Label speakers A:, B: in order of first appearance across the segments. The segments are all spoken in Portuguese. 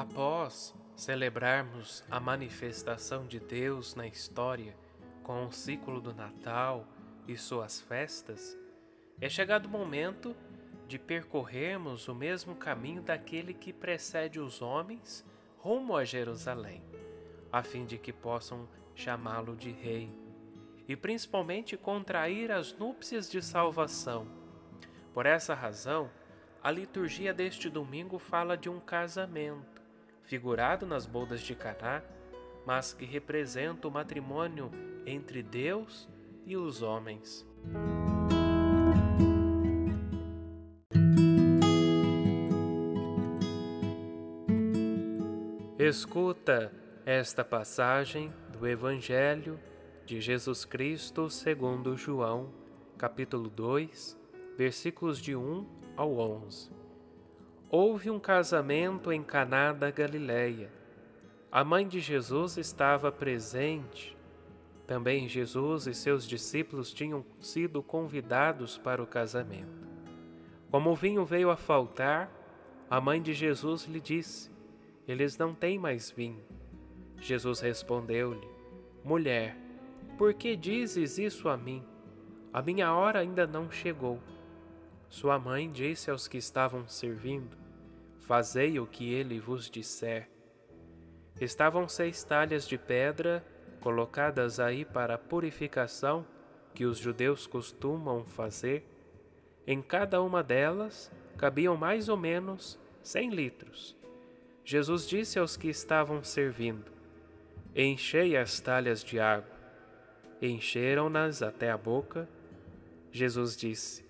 A: Após celebrarmos a manifestação de Deus na história com o ciclo do Natal e suas festas, é chegado o momento de percorrermos o mesmo caminho daquele que precede os homens rumo a Jerusalém, a fim de que possam chamá-lo de Rei e principalmente contrair as núpcias de salvação. Por essa razão, a liturgia deste domingo fala de um casamento figurado nas bodas de Caná, mas que representa o matrimônio entre Deus e os homens. Escuta esta passagem do Evangelho de Jesus Cristo segundo João, capítulo 2, versículos de 1 ao 11 houve um casamento em Caná da Galileia. A mãe de Jesus estava presente. Também Jesus e seus discípulos tinham sido convidados para o casamento. Como o vinho veio a faltar, a mãe de Jesus lhe disse: Eles não têm mais vinho. Jesus respondeu-lhe: Mulher, por que dizes isso a mim? A minha hora ainda não chegou. Sua mãe disse aos que estavam servindo: Fazei o que ele vos disser. Estavam seis talhas de pedra colocadas aí para a purificação que os judeus costumam fazer. Em cada uma delas cabiam mais ou menos cem litros. Jesus disse aos que estavam servindo: Enchei as talhas de água. Encheram-nas até a boca. Jesus disse: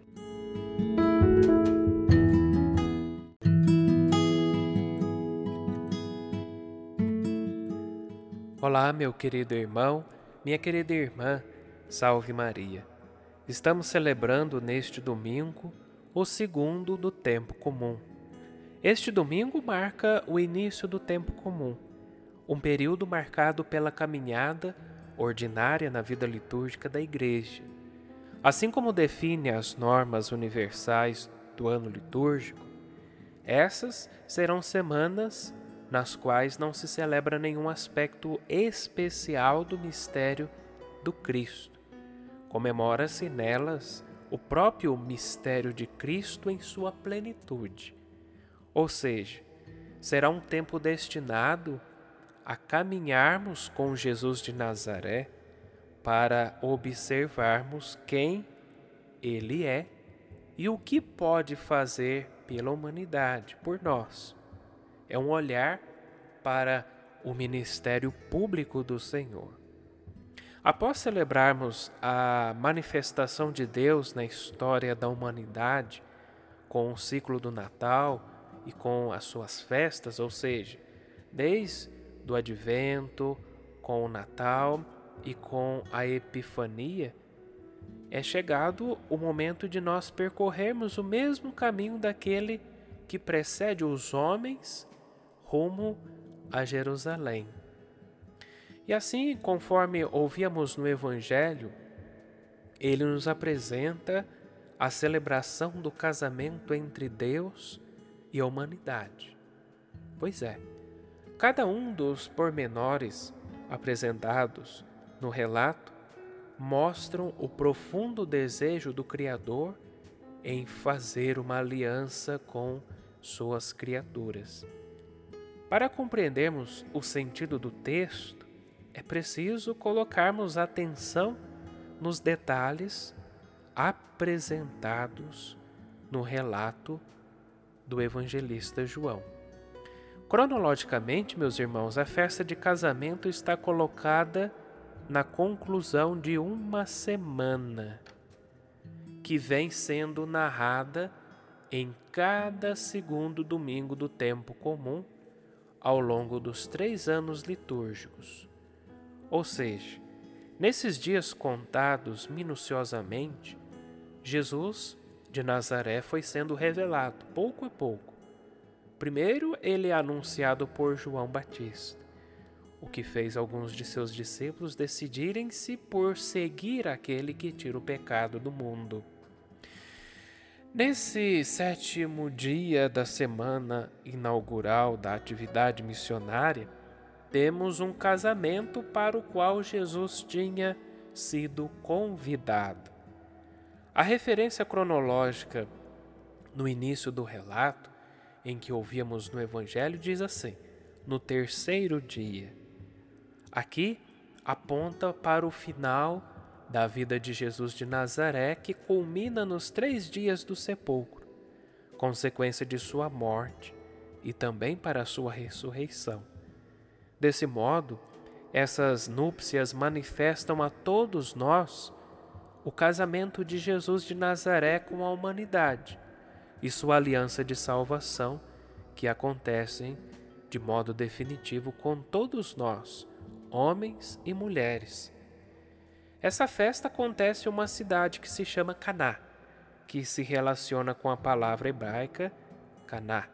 A: Olá, meu querido irmão, minha querida irmã, salve Maria. Estamos celebrando neste domingo o segundo do tempo comum. Este domingo marca o início do tempo comum, um período marcado pela caminhada ordinária na vida litúrgica da Igreja. Assim como define as normas universais do ano litúrgico, essas serão semanas nas quais não se celebra nenhum aspecto especial do mistério do Cristo. Comemora-se nelas o próprio mistério de Cristo em sua plenitude. Ou seja, será um tempo destinado a caminharmos com Jesus de Nazaré para observarmos quem Ele é e o que pode fazer pela humanidade, por nós é um olhar para o ministério público do Senhor. Após celebrarmos a manifestação de Deus na história da humanidade, com o ciclo do Natal e com as suas festas, ou seja, desde o advento, com o Natal e com a Epifania, é chegado o momento de nós percorrermos o mesmo caminho daquele que precede os homens rumo a Jerusalém. E assim, conforme ouvíamos no Evangelho, ele nos apresenta a celebração do casamento entre Deus e a humanidade. Pois é, cada um dos pormenores apresentados no relato mostram o profundo desejo do Criador em fazer uma aliança com suas criaturas. Para compreendermos o sentido do texto, é preciso colocarmos atenção nos detalhes apresentados no relato do evangelista João. Cronologicamente, meus irmãos, a festa de casamento está colocada na conclusão de uma semana, que vem sendo narrada em cada segundo domingo do tempo comum ao longo dos três anos litúrgicos. Ou seja, nesses dias contados minuciosamente, Jesus de Nazaré foi sendo revelado pouco a pouco. Primeiro, ele é anunciado por João Batista, o que fez alguns de seus discípulos decidirem-se por seguir aquele que tira o pecado do mundo. Nesse sétimo dia da semana inaugural da atividade missionária, temos um casamento para o qual Jesus tinha sido convidado. A referência cronológica no início do relato, em que ouvíamos no Evangelho, diz assim: no terceiro dia. Aqui aponta para o final da vida de Jesus de Nazaré que culmina nos três dias do sepulcro, consequência de sua morte e também para sua ressurreição. Desse modo, essas núpcias manifestam a todos nós o casamento de Jesus de Nazaré com a humanidade e sua aliança de salvação que acontecem de modo definitivo com todos nós, homens e mulheres essa festa acontece em uma cidade que se chama Caná, que se relaciona com a palavra hebraica Caná,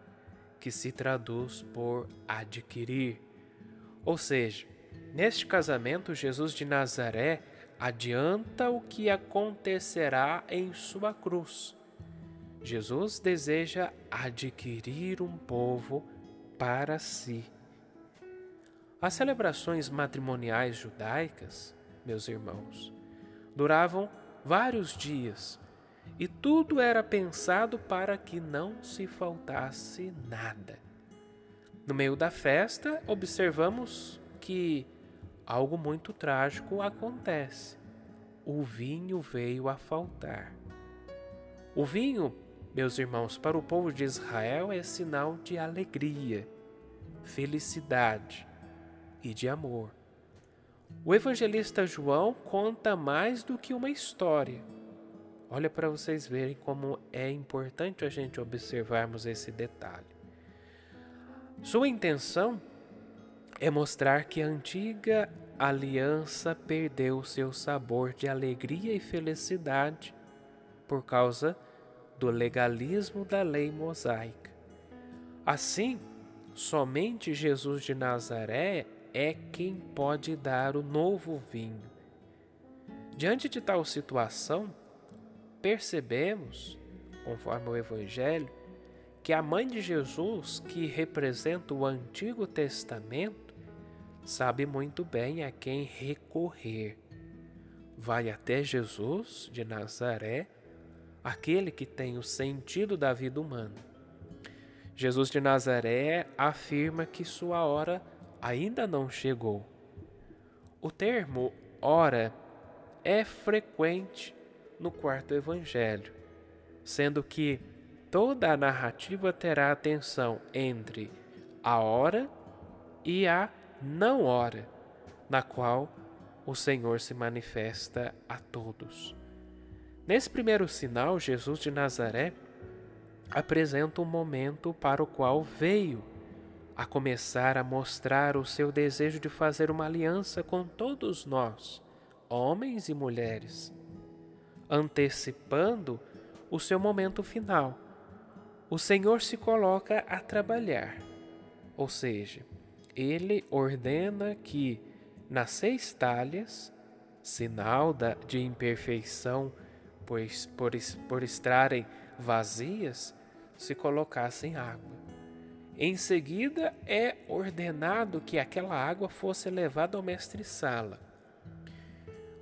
A: que se traduz por adquirir. Ou seja, neste casamento, Jesus de Nazaré adianta o que acontecerá em sua cruz. Jesus deseja adquirir um povo para si. As celebrações matrimoniais judaicas meus irmãos. Duravam vários dias e tudo era pensado para que não se faltasse nada. No meio da festa, observamos que algo muito trágico acontece. O vinho veio a faltar. O vinho, meus irmãos, para o povo de Israel é sinal de alegria, felicidade e de amor. O evangelista João conta mais do que uma história. Olha para vocês verem como é importante a gente observarmos esse detalhe. Sua intenção é mostrar que a antiga aliança perdeu seu sabor de alegria e felicidade por causa do legalismo da lei mosaica. Assim, somente Jesus de Nazaré é quem pode dar o novo vinho. Diante de tal situação, percebemos, conforme o Evangelho, que a mãe de Jesus, que representa o Antigo Testamento, sabe muito bem a quem recorrer. Vai até Jesus de Nazaré, aquele que tem o sentido da vida humana. Jesus de Nazaré afirma que sua hora ainda não chegou. O termo hora é frequente no quarto evangelho, sendo que toda a narrativa terá atenção entre a hora e a não hora, na qual o Senhor se manifesta a todos. Nesse primeiro sinal, Jesus de Nazaré apresenta um momento para o qual veio a começar a mostrar o seu desejo de fazer uma aliança com todos nós, homens e mulheres, antecipando o seu momento final. O Senhor se coloca a trabalhar, ou seja, ele ordena que nas seis talhas, sinal de imperfeição, pois por, por estarem vazias, se colocassem água. Em seguida, é ordenado que aquela água fosse levada ao mestre-sala.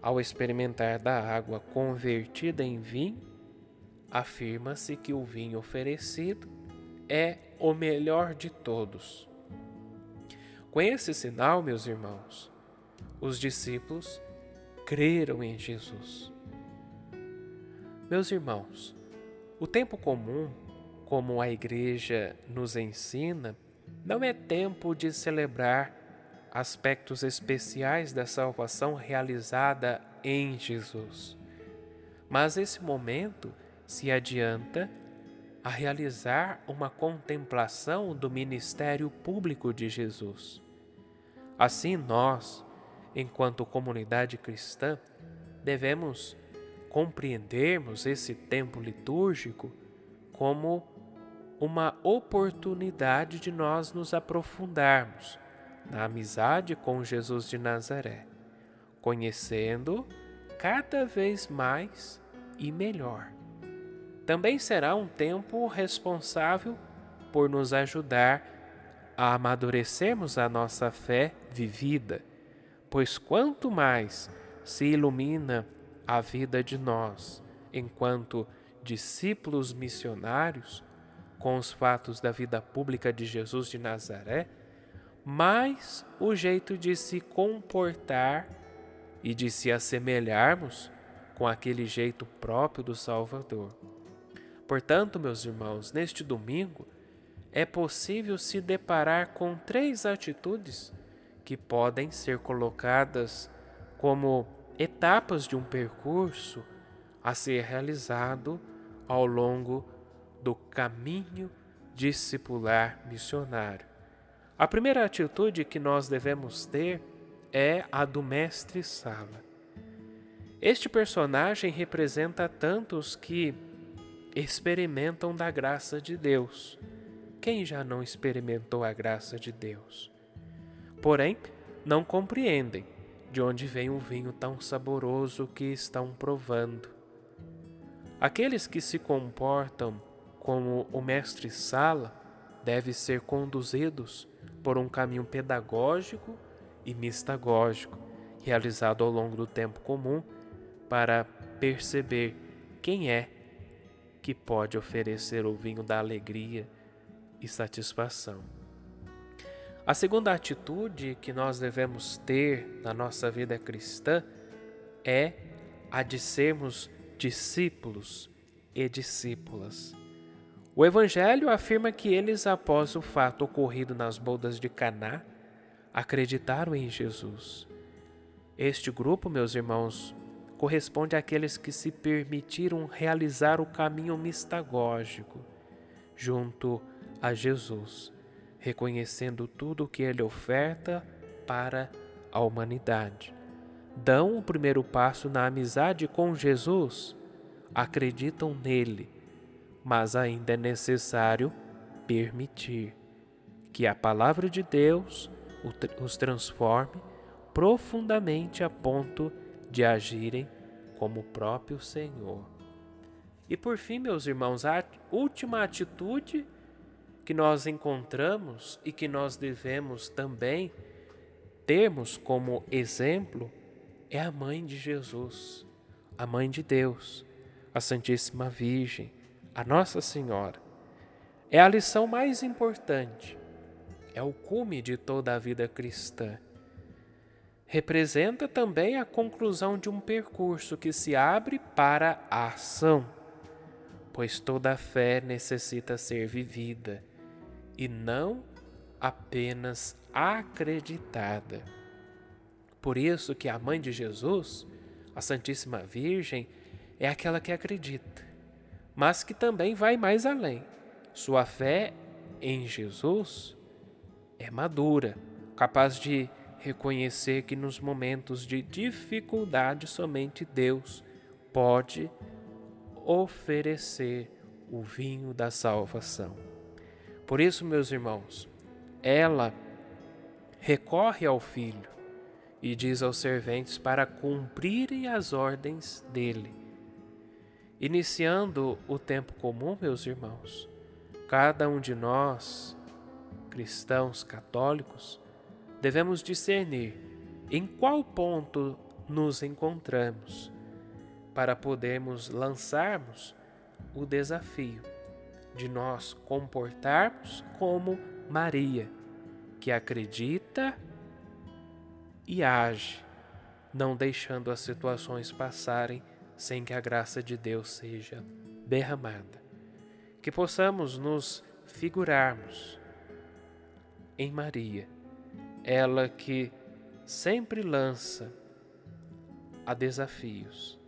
A: Ao experimentar da água convertida em vinho, afirma-se que o vinho oferecido é o melhor de todos. Com esse sinal, meus irmãos, os discípulos creram em Jesus. Meus irmãos, o tempo comum, como a Igreja nos ensina, não é tempo de celebrar aspectos especiais da salvação realizada em Jesus. Mas esse momento se adianta a realizar uma contemplação do ministério público de Jesus. Assim, nós, enquanto comunidade cristã, devemos compreendermos esse tempo litúrgico como uma oportunidade de nós nos aprofundarmos na amizade com Jesus de Nazaré, conhecendo cada vez mais e melhor. Também será um tempo responsável por nos ajudar a amadurecermos a nossa fé vivida, pois quanto mais se ilumina a vida de nós enquanto discípulos missionários com os fatos da vida pública de Jesus de Nazaré, mais o jeito de se comportar e de se assemelharmos com aquele jeito próprio do Salvador. Portanto, meus irmãos, neste domingo é possível se deparar com três atitudes que podem ser colocadas como etapas de um percurso a ser realizado ao longo caminho discipular missionário. A primeira atitude que nós devemos ter é a do mestre Sala. Este personagem representa tantos que experimentam da graça de Deus. Quem já não experimentou a graça de Deus? Porém, não compreendem de onde vem o vinho tão saboroso que estão provando. Aqueles que se comportam como o mestre Sala devem ser conduzidos por um caminho pedagógico e mistagógico, realizado ao longo do tempo comum, para perceber quem é que pode oferecer o vinho da alegria e satisfação. A segunda atitude que nós devemos ter na nossa vida cristã é a de sermos discípulos e discípulas. O Evangelho afirma que eles, após o fato ocorrido nas bodas de Caná, acreditaram em Jesus. Este grupo, meus irmãos, corresponde àqueles que se permitiram realizar o caminho mistagógico junto a Jesus, reconhecendo tudo o que ele oferta para a humanidade. Dão o primeiro passo na amizade com Jesus, acreditam nele mas ainda é necessário permitir que a palavra de Deus os transforme profundamente a ponto de agirem como o próprio Senhor. E por fim, meus irmãos, a última atitude que nós encontramos e que nós devemos também termos como exemplo é a mãe de Jesus, a mãe de Deus, a Santíssima Virgem, a Nossa Senhora. É a lição mais importante, é o cume de toda a vida cristã. Representa também a conclusão de um percurso que se abre para a ação, pois toda fé necessita ser vivida e não apenas acreditada. Por isso que a mãe de Jesus, a Santíssima Virgem, é aquela que acredita mas que também vai mais além. Sua fé em Jesus é madura, capaz de reconhecer que nos momentos de dificuldade somente Deus pode oferecer o vinho da salvação. Por isso, meus irmãos, ela recorre ao Filho e diz aos serventes para cumprirem as ordens dele Iniciando o tempo comum, meus irmãos, cada um de nós, cristãos católicos, devemos discernir em qual ponto nos encontramos para podermos lançarmos o desafio de nós comportarmos como Maria, que acredita e age, não deixando as situações passarem sem que a graça de Deus seja derramada. Que possamos nos figurarmos em Maria, ela que sempre lança a desafios,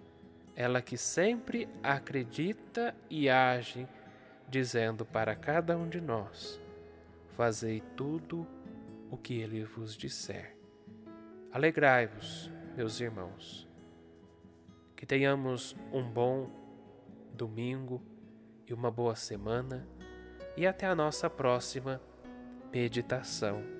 A: ela que sempre acredita e age, dizendo para cada um de nós: Fazei tudo o que ele vos disser. Alegrai-vos, meus irmãos. Que tenhamos um bom domingo e uma boa semana, e até a nossa próxima meditação